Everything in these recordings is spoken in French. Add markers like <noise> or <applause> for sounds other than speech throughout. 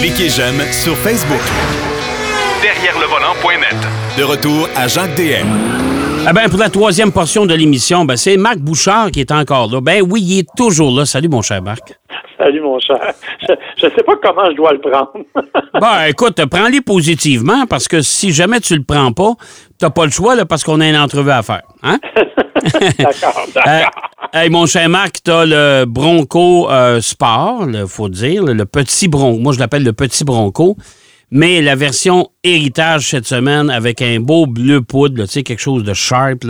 Cliquez j'aime sur Facebook. Derrière le volant.net. De retour à Jacques DM. Ah ben, pour la troisième portion de l'émission, ben, c'est Marc Bouchard qui est encore là. Ben oui, il est toujours là. Salut, mon cher Marc. Salut, mon cher. Je ne sais pas comment je dois le prendre. <laughs> ben, écoute, prends-les positivement parce que si jamais tu le prends pas, t'as pas le choix là, parce qu'on a une entrevue à faire. Hein? <laughs> d'accord, <laughs> d'accord. Euh, hey, mon cher Marc, t'as le Bronco euh, Sport, il faut dire, le petit Bronco. Moi, je l'appelle le petit Bronco. Mais la version héritage cette semaine avec un beau bleu poudre, tu sais, quelque chose de sharp.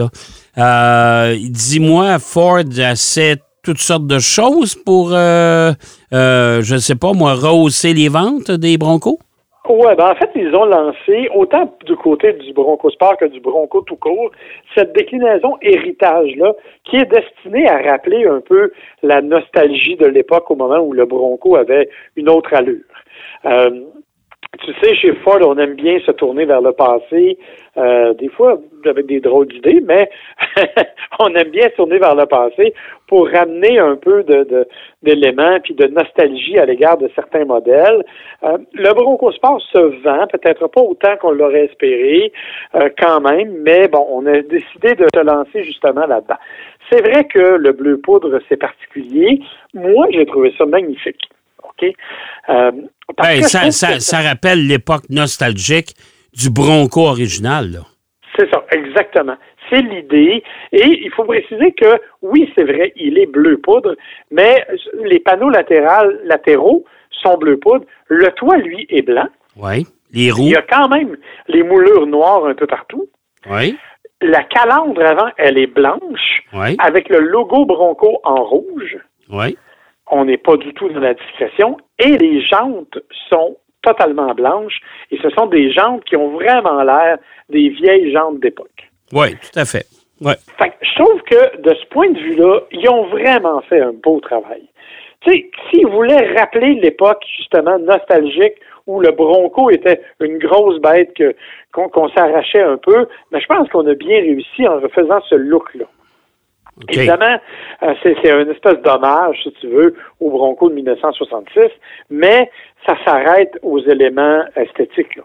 Euh, Dis-moi, Ford essaie toutes sortes de choses pour, euh, je ne sais pas, moi, rehausser les ventes des Broncos? Oui, ben en fait, ils ont lancé, autant du côté du Bronco Sport que du Bronco tout court, cette déclinaison héritage-là, qui est destinée à rappeler un peu la nostalgie de l'époque au moment où le Bronco avait une autre allure. Euh, tu sais, chez Ford, on aime bien se tourner vers le passé, euh, des fois avec des drôles d'idées, mais <laughs> <laughs> on aime bien se tourner vers le passé pour ramener un peu de, d'éléments puis de nostalgie à l'égard de certains modèles. Euh, le Bronco Sport se vend, peut-être pas autant qu'on l'aurait espéré, euh, quand même, mais bon, on a décidé de se lancer justement là-dedans. C'est vrai que le bleu poudre, c'est particulier. Moi, j'ai trouvé ça magnifique. OK? Euh, ça, ça, rappelle l'époque nostalgique du Bronco original. C'est ça, exactement. C'est l'idée. Et il faut préciser que, oui, c'est vrai, il est bleu poudre, mais les panneaux latérales, latéraux sont bleu poudre. Le toit, lui, est blanc. Oui. Les roues? Il y a quand même les moulures noires un peu partout. Oui. La calandre avant, elle est blanche, oui. avec le logo Bronco en rouge. Oui on n'est pas du tout dans la discrétion, et les jantes sont totalement blanches, et ce sont des jantes qui ont vraiment l'air des vieilles jantes d'époque. Oui, tout à fait. Ouais. fait je trouve que de ce point de vue-là, ils ont vraiment fait un beau travail. Tu sais, s'ils voulaient rappeler l'époque justement nostalgique où le Bronco était une grosse bête que qu'on s'arrachait un peu, mais je pense qu'on a bien réussi en refaisant ce look-là. Évidemment, euh, c'est une espèce d'hommage, si tu veux, au Bronco de 1966, mais ça s'arrête aux éléments esthétiques.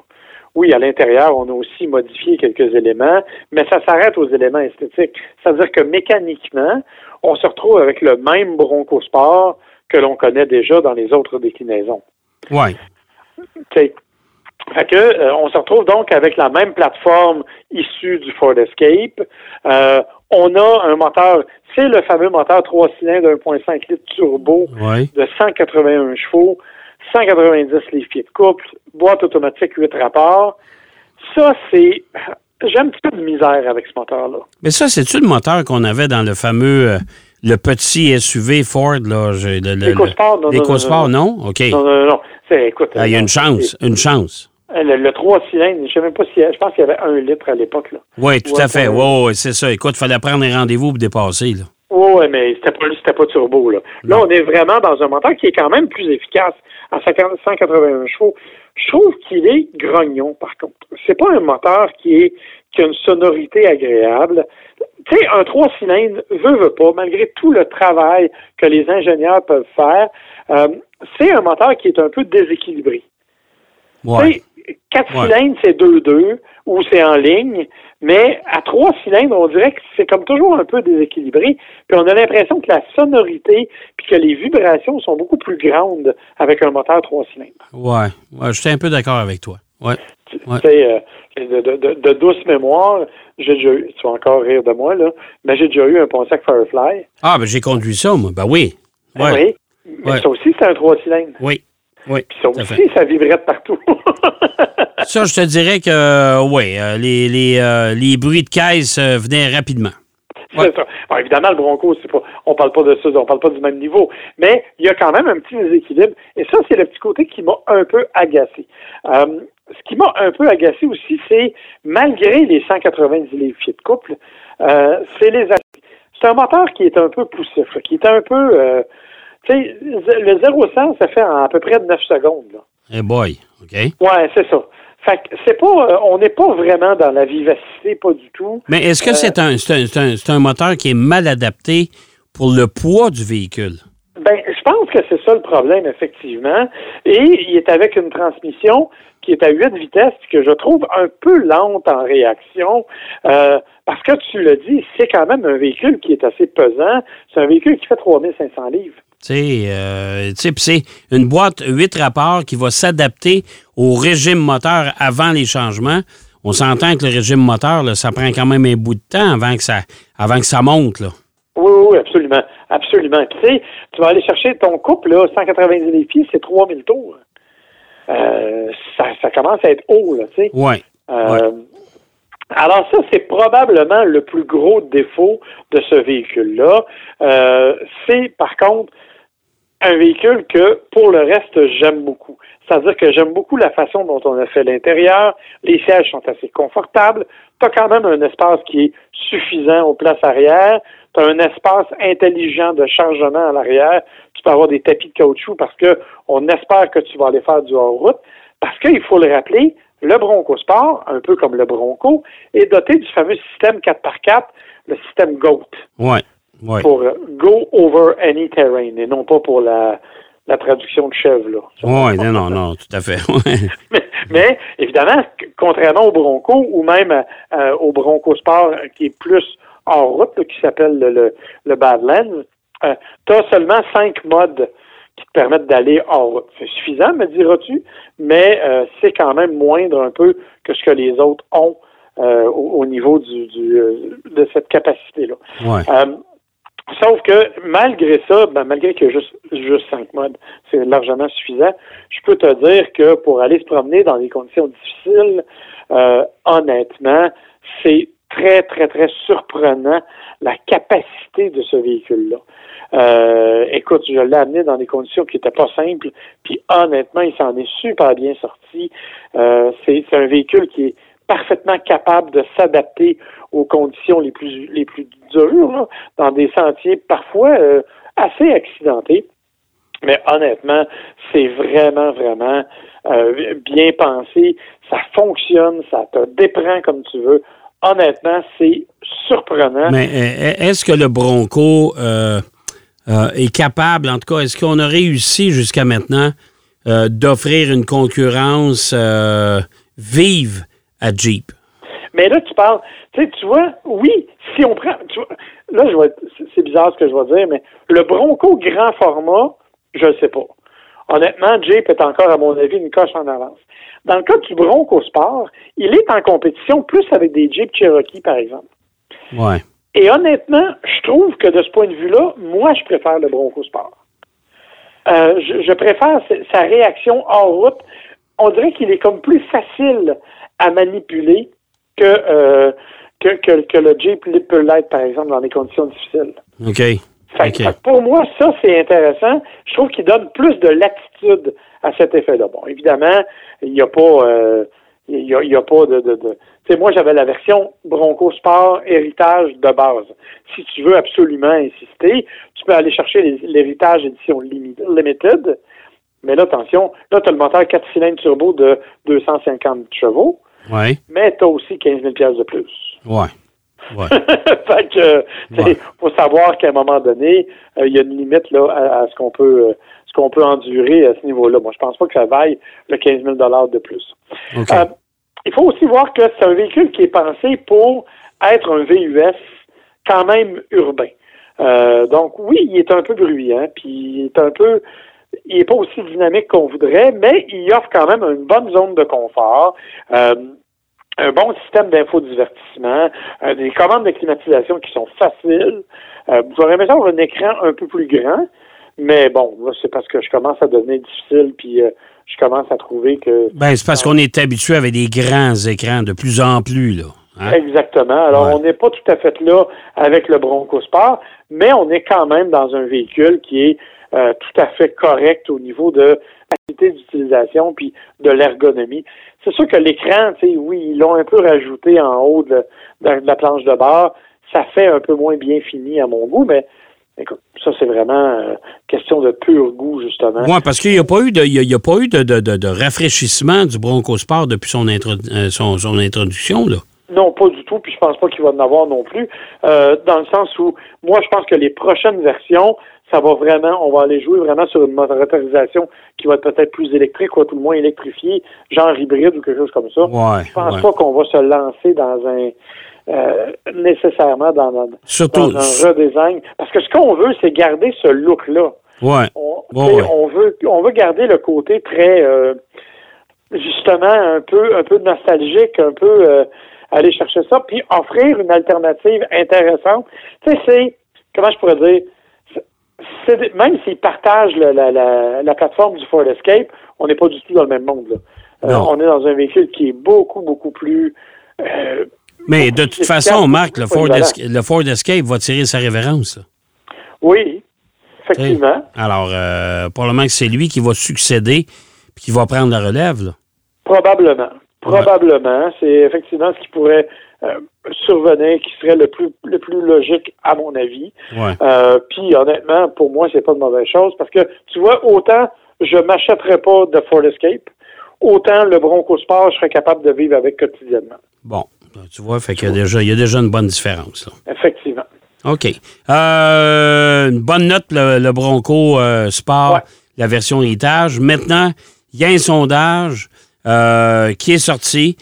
Oui, à l'intérieur, on a aussi modifié quelques éléments, mais ça s'arrête aux éléments esthétiques. C'est-à-dire que mécaniquement, on se retrouve avec le même Bronco Sport que l'on connaît déjà dans les autres déclinaisons. Oui. Fait que, euh, on se retrouve donc avec la même plateforme issue du Ford Escape. Euh, on a un moteur, c'est le fameux moteur 3 cylindres 1.5 litres turbo de 181 chevaux, 190 livres-pieds de couple, boîte automatique 8 rapports. Ça, c'est... J'ai un petit peu de misère avec ce moteur-là. Mais ça, c'est-tu le moteur qu'on avait dans le fameux... Euh, le petit SUV Ford, là. L'EcoSport, non, L'EcoSport, non, non? OK. Non, non, non. Écoute, ah, il y a une chance, une chance. Euh, le, 3 cylindres, je ne sais même pas si. Je pense qu'il y avait un litre à l'époque. Oui, tout à fait. Oui, c'est ça. Écoute, il fallait prendre un rendez-vous pour dépasser. Oui, mais c'était pas, pas turbo. Là. là, on est vraiment dans un moteur qui est quand même plus efficace à 181 chevaux. Je trouve qu'il est grognon, par contre. C'est pas un moteur qui, est, qui a une sonorité agréable. Tu sais, un 3 cylindres, veut, veut pas, malgré tout le travail que les ingénieurs peuvent faire, euh, c'est un moteur qui est un peu déséquilibré. Ouais. Quatre cylindres, c'est 2-2 ou c'est en ligne, mais à trois cylindres, on dirait que c'est comme toujours un peu déséquilibré. Puis on a l'impression que la sonorité puis que les vibrations sont beaucoup plus grandes avec un moteur trois cylindres. Ouais, ouais je suis un peu d'accord avec toi. Ouais. Tu sais, euh, de, douce mémoire, j'ai déjà eu, tu vas encore rire de moi, là, mais j'ai déjà eu un Pontiac Firefly. Ah, ben j'ai conduit ça, moi. Ben oui. Ben oui. Mais ça aussi, c'est un trois cylindres. Oui. Oui. Puis ça aussi, ça vibrait de partout. <laughs> ça, je te dirais que, euh, oui, euh, les, les, euh, les, bruits de caisse venaient rapidement. C'est ça. évidemment, le Bronco, c'est pas, on parle pas de ça, on parle pas du même niveau, mais il y a quand même un petit déséquilibre. Et ça, c'est le petit côté qui m'a un peu agacé. ce qui m'a un peu agacé aussi, c'est malgré les 190 livres pieds de couple, c'est les c'est un moteur qui est un peu poussif, qui est un peu tu sais, le 0-100, ça fait à peu près 9 secondes. Là. Hey boy, OK? Ouais, c'est ça. Fait que c'est pas, euh, on n'est pas vraiment dans la vivacité, pas du tout. Mais est-ce que c'est un, un, un, un, moteur qui est mal adapté pour le poids du véhicule? Ben, je pense que c'est ça le problème, effectivement. Et il est avec une transmission qui est à 8 vitesses, que je trouve un peu lente en réaction. Euh, parce que tu l'as dit, c'est quand même un véhicule qui est assez pesant. C'est un véhicule qui fait 3500 livres. Euh, c'est une boîte 8 rapports qui va s'adapter au régime moteur avant les changements. On s'entend que le régime moteur, là, ça prend quand même un bout de temps avant que ça, avant que ça monte. Là. Oui, oui, absolument. Absolument. tu sais, tu vas aller chercher ton couple, là, 190 pieds, c'est 3000 tours. Euh, ça, ça, commence à être haut, là, tu sais. Oui. Euh, alors ça, c'est probablement le plus gros défaut de ce véhicule-là. Euh, c'est, par contre, un véhicule que, pour le reste, j'aime beaucoup. C'est-à-dire que j'aime beaucoup la façon dont on a fait l'intérieur. Les sièges sont assez confortables. Tu as quand même un espace qui est suffisant aux places arrière. Tu as un espace intelligent de chargement à l'arrière. Tu peux avoir des tapis de caoutchouc parce que on espère que tu vas aller faire du hors-route. Parce qu'il faut le rappeler, le Bronco Sport, un peu comme le Bronco, est doté du fameux système 4x4, le système GOAT. Ouais. Pour Go Over Any Terrain et non pas pour la, la traduction de chèvre. Là. Oui, non, non, non, tout à fait. <laughs> mais, évidemment, contrairement au Bronco ou même euh, au Bronco Sport qui est plus en route, qui s'appelle le, le, Badlands, euh, tu as seulement cinq modes qui te permettent d'aller en route. C'est suffisant, me diras-tu, mais euh, c'est quand même moindre un peu que ce que les autres ont au, niveau du, du de cette capacité-là. Ouais. Sauf que malgré ça, ben, malgré qu'il y a juste, juste cinq modes, c'est largement suffisant. Je peux te dire que pour aller se promener dans des conditions difficiles, euh, honnêtement, c'est très, très, très surprenant la capacité de ce véhicule-là. Euh, écoute, je l'ai amené dans des conditions qui n'étaient pas simples, puis honnêtement, il s'en est super bien sorti. Euh, c'est un véhicule qui est parfaitement capable de s'adapter aux conditions les plus les plus dures, dans des sentiers parfois euh, assez accidentés. Mais honnêtement, c'est vraiment, vraiment euh, bien pensé. Ça fonctionne, ça te déprend comme tu veux. Honnêtement, c'est surprenant. Mais euh, est-ce que le Bronco est capable, en tout cas, est-ce qu'on a réussi jusqu'à maintenant d'offrir une concurrence vive à Jeep? Mais là, tu parles, tu sais, tu vois, oui, si on prend, tu vois, là, je vais, c'est bizarre ce que je vais dire, mais le Bronco grand format, je ne sais pas. Honnêtement, Jeep est encore, à mon avis, une coche en avance. Dans le cas du Bronco Sport, il est en compétition plus avec des Jeep Cherokee, par exemple. Ouais. Et honnêtement, je trouve que de ce point de vue-là, moi, je préfère le Bronco Sport. Euh, je, je, préfère sa réaction hors route. On dirait qu'il est comme plus facile à manipuler que, euh, que, que, le Jeep peut l'être, par exemple, dans des conditions difficiles. OK. pour moi, ça, c'est intéressant. Je trouve qu'il donne plus de latitude à cet effet-là. Bon, évidemment, il n'y a pas... Euh, il y a, pas de... moi, j'avais la version Bronco Sport héritage de base. Si tu veux absolument insister, tu peux aller chercher l'héritage édition limited. Mais là, attention, là, tu as le moteur 4 cylindres turbo de 250 chevaux. Ouais. Mais tu as aussi 15 000 de plus. Ouais. Ouais. <laughs> fait que, faut savoir qu'à un moment donné, euh, il y a une limite là à, ce qu'on peut, euh, ce qu'on peut endurer à ce niveau-là. Moi, je pense pas que ça vaille le 15 000 de plus. Euh, il faut aussi voir que c'est un véhicule qui est pensé pour être un VUS quand même urbain. donc oui, il est un peu bruyant, puis il est un peu il n'est pas aussi dynamique qu'on voudrait, mais il offre quand même une bonne zone de confort. Euh, un bon système d'infodivertissement, euh, des commandes de climatisation qui sont faciles. Euh, J'aurais aimé avoir un écran un peu plus grand, mais bon, c'est parce que je commence à devenir difficile, puis euh, je commence à trouver que... Ben, c'est parce qu'on est habitué avec des grands écrans de plus en plus, là. Hein? Exactement. Alors, on n'est pas tout à fait là avec le Bronco Sport, mais on est quand même dans un véhicule qui est euh, tout à fait correct au niveau de la d'utilisation puis de l'ergonomie. C'est sûr que l'écran, tu sais, oui, ils l'ont un peu rajouté en haut de, la planche de bord. Ça fait un peu moins bien fini à mon goût, mais Écoute, ça, c'est vraiment euh, question de pur goût, justement. Oui, parce qu'il n'y a pas eu de, il y a, pas eu de, de, rafraîchissement du Bronco Sport depuis son, euh, son, son, introduction, là. Non, pas du tout, puis je pense pas qu'il va en avoir non plus, euh, dans le sens où moi je pense que les prochaines versions, ça va vraiment, on va aller jouer vraiment sur une motorisation qui va être peut-être plus électrique, ou tout le moins électrifiée, genre hybride ou quelque chose comme ça. Ouais, je pense ouais. pas qu'on va se lancer dans un euh, nécessairement dans, dans, Surtout- dans un redesign. Parce que ce qu'on veut, c'est garder ce look-là. Ouais. On, ouais. veut on veut garder le côté très euh, justement un peu un peu nostalgique, un peu euh, aller chercher ça, puis offrir une alternative intéressante. Tu sais, c'est comment je pourrais dire des- même s'ils partagent le- la, la, la plateforme du Ford Escape, on n'est pas du tout dans le même monde. Là. Euh, on est dans un véhicule qui est beaucoup, beaucoup plus euh, Mais de toute façon, Marc, le Ford, le Escape va tirer sa révérence. là. Oui, effectivement. Alors, euh, probablement que c'est lui qui va succéder puis qui va prendre la relève. là. Probablement. Probablement. C'est effectivement ce qui pourrait euh, survenir, qui serait le plus le plus logique à mon avis. Ouais. Euh, Puis honnêtement, pour moi, c'est pas de mauvaise chose parce que tu vois, autant je m'achèterais pas de Ford Escape, autant le Bronco Sport, je serais capable de vivre avec quotidiennement. Bon, tu vois, fait qu'il y a déjà, il y a déjà une bonne différence. là. Effectivement. OK. Euh, une bonne note, le, le Bronco euh, Sport, Ouais. la version héritage. Maintenant, il y a un sondage euh, qui est sorti,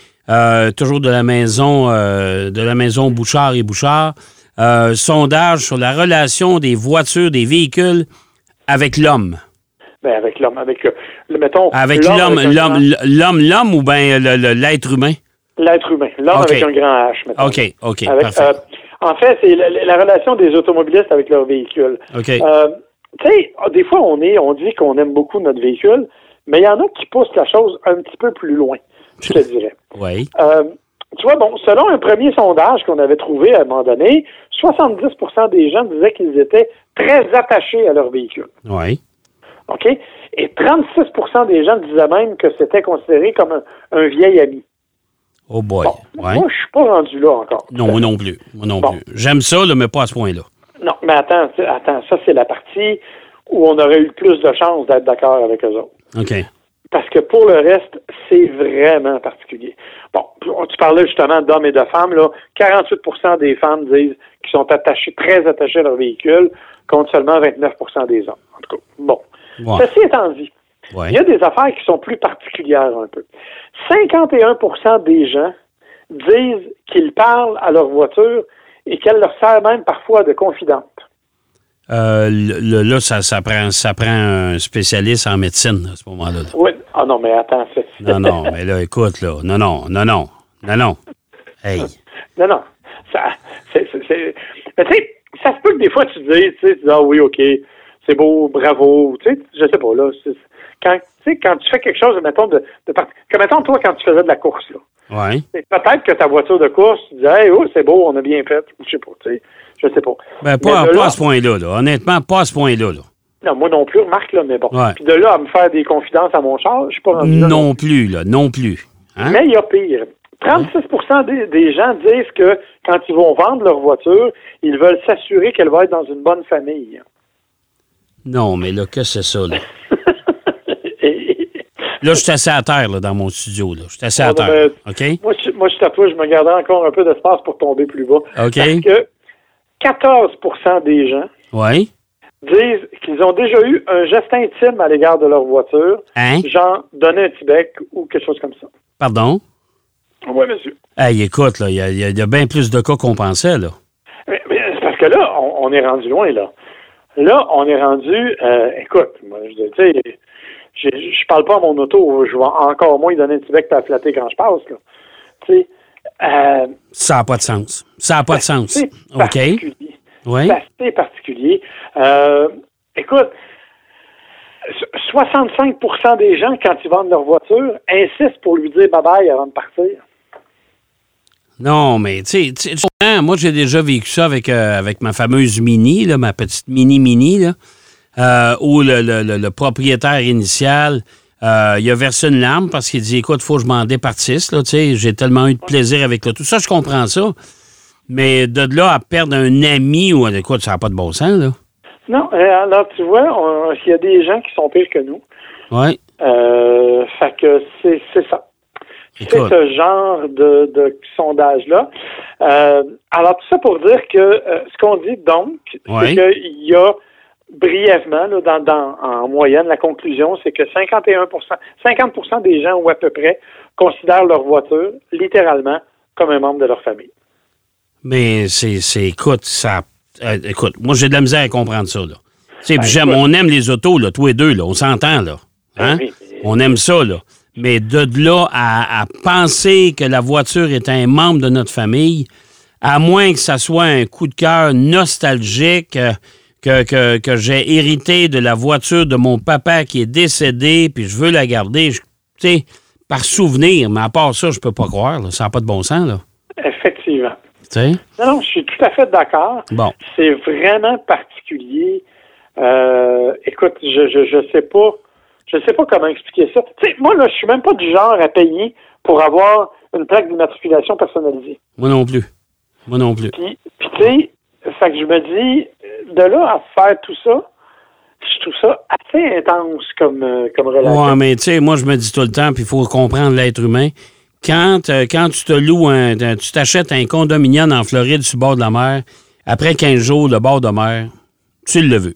toujours de la maison de la maison Bouchard et Bouchard. Sondage sur la relation des voitures, des véhicules avec l'homme. Ben, avec l'homme, avec le mettons Avec l'homme, l'homme, l'homme, l'homme ou bien l'être humain? L'être humain, l'homme avec un grand H. mettons. OK, OK, Avec, parfait. euh, en fait, c'est la, la relation des automobilistes avec leur véhicule. OK. Euh, tu sais, des fois, on est, on dit qu'on aime beaucoup notre véhicule, mais il y en a qui poussent la chose un petit peu plus loin, je te dirais. <laughs> oui. Euh, tu vois, bon, selon un premier sondage qu'on avait trouvé à un moment donné, 70% des gens disaient qu'ils étaient très attachés à leur véhicule. Oui. OK? Et 36% des gens disaient même que c'était considéré comme un, un vieil ami. Oh boy. Bon, Ouais. moi, je suis pas rendu là encore. Non, moi non plus. Moi non Bon. plus. J'aime ça, là, mais pas à ce point-là. Non, mais attends, attends, ça, c'est la partie où on aurait eu plus de chances d'être d'accord avec eux autres. OK. Parce que pour le reste, c'est vraiment particulier. Bon, tu parlais justement d'hommes et de femmes, là. 48% des femmes disent qu'ils sont attachés, très attachés à leur véhicule, contre seulement 29% des hommes. En tout cas, bon. Ceci étant dit, Ouais. il y a des affaires qui sont plus particulières un peu. 51% des gens disent qu'ils parlent à leur voiture et qu'elle leur sert même parfois de confidente. Euh, le- là, ça, ça, prend, ça prend un spécialiste en médecine à ce moment-là. là. Oui. Ah non, mais attends. Non, non, mais là, écoute, là. Non, non, non, non. Non, non. Hey. Non, non. Ça, c'est, c'est- c'est- Mais tu sais, ça se peut que des fois tu dis, tu sais, tu dis, ah oui, OK, c'est beau, bravo. Tu sais, je sais pas, là. c'est- quand, tu sais, quand tu fais quelque chose, mettons, de, de mettons, toi, quand tu faisais de la course, là. Ouais. Peut-être que ta voiture de course, tu disais, hey, oh, c'est beau, on a bien fait. Je sais pas, tu sais. Je sais pas. Ben, pas, là- à ce point-là, là. Honnêtement, pas à ce point-là, là. Non, moi non plus, remarque, là, mais bon. Ouais. Puis de là à me faire des confidences à mon char, je suis pas rendu là. Non plus, là. Non plus. Hein? Mais il y a pire. 36 des, des gens disent que quand ils vont vendre leur voiture, ils veulent s'assurer qu'elle va être dans une bonne famille. Non, mais là, que c'est ça, là? <laughs> Là, je suis assis à terre, là, dans mon studio, là. Je suis assis à Ouais, terre. ben, moi, je, moi, je suis à toi, je me garderai encore un peu d'espace pour tomber plus bas. OK. Parce que 14% des gens Oui. disent qu'ils ont déjà eu un geste intime à l'égard de leur voiture, Hein? genre donner un petit bec ou quelque chose comme ça. Pardon? Oui, monsieur. Hey, écoute, là, il y a, y y bien plus de cas qu'on pensait, là. Mais, mais c'est parce que là, on, on est rendu loin, là. Là, on est rendu, euh, écoute, moi, je dis, tu sais, je, je parle pas à mon auto, je vais encore moins donner un petit bec la flatter quand je passe, là. Tu sais, euh, Ça n'a pas de sens. Ça n'a pas de sens. OK? particulier. Oui? C'est particulier. Euh, écoute, so- 65% des gens, quand ils vendent leur voiture, insistent pour lui dire bye-bye avant de partir. Non, mais tu sais, moi j'ai déjà vécu ça avec, euh, avec ma fameuse Mini, là, ma petite Mini-Mini, là, euh, où le, le- le- le propriétaire initial, euh, il a versé une larme parce qu'il dit Écoute, faut que je m'en départisse, là, tu sais, j'ai tellement eu de plaisir avec toi. Tout ça, je comprends ça. Mais de là à perdre un ami ou écoute, ça n'a pas de bon sens, là. Non, euh, alors tu vois, il y a des gens qui sont pires que nous. Oui. Euh, fait que c'est c'est ça. c'est ce genre de, de sondage-là. Euh, alors, tout ça pour dire que euh, ce qu'on dit donc, Ouais. c'est qu'il y a brièvement, là, dans, dans, en moyenne, la conclusion, c'est que 51 50 des gens, ou à peu près, considèrent leur voiture littéralement comme un membre de leur famille. Mais c'est, écoute, ça. euh, écoute, moi, j'ai de la misère à comprendre ça, là. Ben, j'aime, on aime les autos, là, tous les deux, là. On s'entend, là. Hein? Oui. On aime ça, là. Mais de là à, à penser que la voiture est un membre de notre famille, à moins que ça soit un coup de cœur nostalgique euh, que, que, que j'ai hérité de la voiture de mon papa qui est décédé, puis je veux la garder, tu sais, par souvenir. Mais à part ça, je peux pas croire, là. Ça n'a pas de bon sens, là. Effectivement. Tu sais? Non, non, je suis tout à fait d'accord. Bon. C'est vraiment particulier. Euh, écoute, je, je, je sais pas. Je sais pas comment expliquer ça. Tu sais, moi, là, je suis même pas du genre à payer pour avoir une plaque d'immatriculation personnalisée. Moi non plus. Moi non plus. Puis, puis tu sais, fait que je me dis, de là à faire tout ça, je trouve ça assez intense comme, euh, comme relation. Ouais, mais tu sais, moi, je me dis tout le temps, puis il faut comprendre l'être humain. Quand, euh, quand tu te loues, un, tu t'achètes un condominium en Floride sur le bord de la mer, après 15 jours, le bord de mer, tu le veux.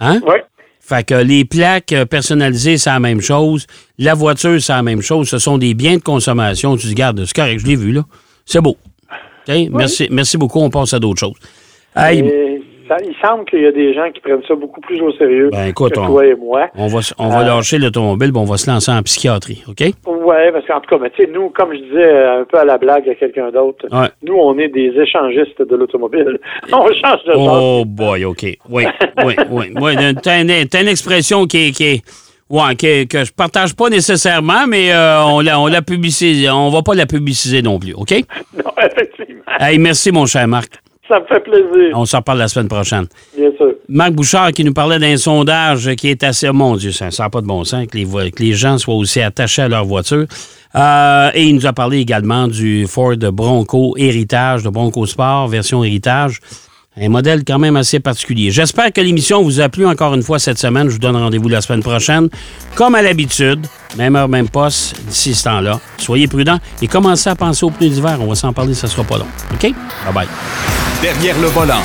Hein? Oui, Fait que les plaques euh, personnalisées, c'est la même chose. La voiture, c'est la même chose. Ce sont des biens de consommation. Tu dis, garde, c'est correct, je l'ai vu, là. C'est beau. Merci, merci beaucoup. On passe à d'autres choses. Hey, Et ça- il semble qu'il y a des gens qui prennent ça beaucoup plus au sérieux Ben, écoute, que on- toi et moi. on va, s- on va Euh, lâcher l'automobile, puis on va se lancer en psychiatrie. OK? Ouais, parce qu'en tout cas, tu sais, nous, comme je disais euh, un peu à la blague à quelqu'un d'autre, Ouais. nous, on est des échangistes de l'automobile. <laughs> on change de genre. Oh boy, OK. Oui, oui, oui. oui. T'as une, expression qui est. Qui est- ouais, qui est- que je partage pas nécessairement, mais euh, on la, on la publicise. On va pas la publiciser non plus, OK? <laughs> Non, effectivement. Hey, merci, mon cher Marc. Ça me fait plaisir, On s'en reparle la semaine prochaine. bien sûr. Marc Bouchard qui nous parlait d'un sondage qui est assez. Mon Dieu, ça n'a pas de bon sens que les, vo- que les gens soient aussi attachés à leur voiture. Euh, et il nous a parlé également du Ford Bronco Héritage, de Bronco Sport, version Héritage. Un modèle quand même assez particulier. J'espère que l'émission vous a plu encore une fois cette semaine. Je vous donne rendez-vous la semaine prochaine. Comme à l'habitude, même heure, même poste, d'ici ce temps-là. Soyez prudents et commencez à penser aux pneus d'hiver. On va s'en parler, ça sera pas long. OK? Bye bye. Derrière le volant.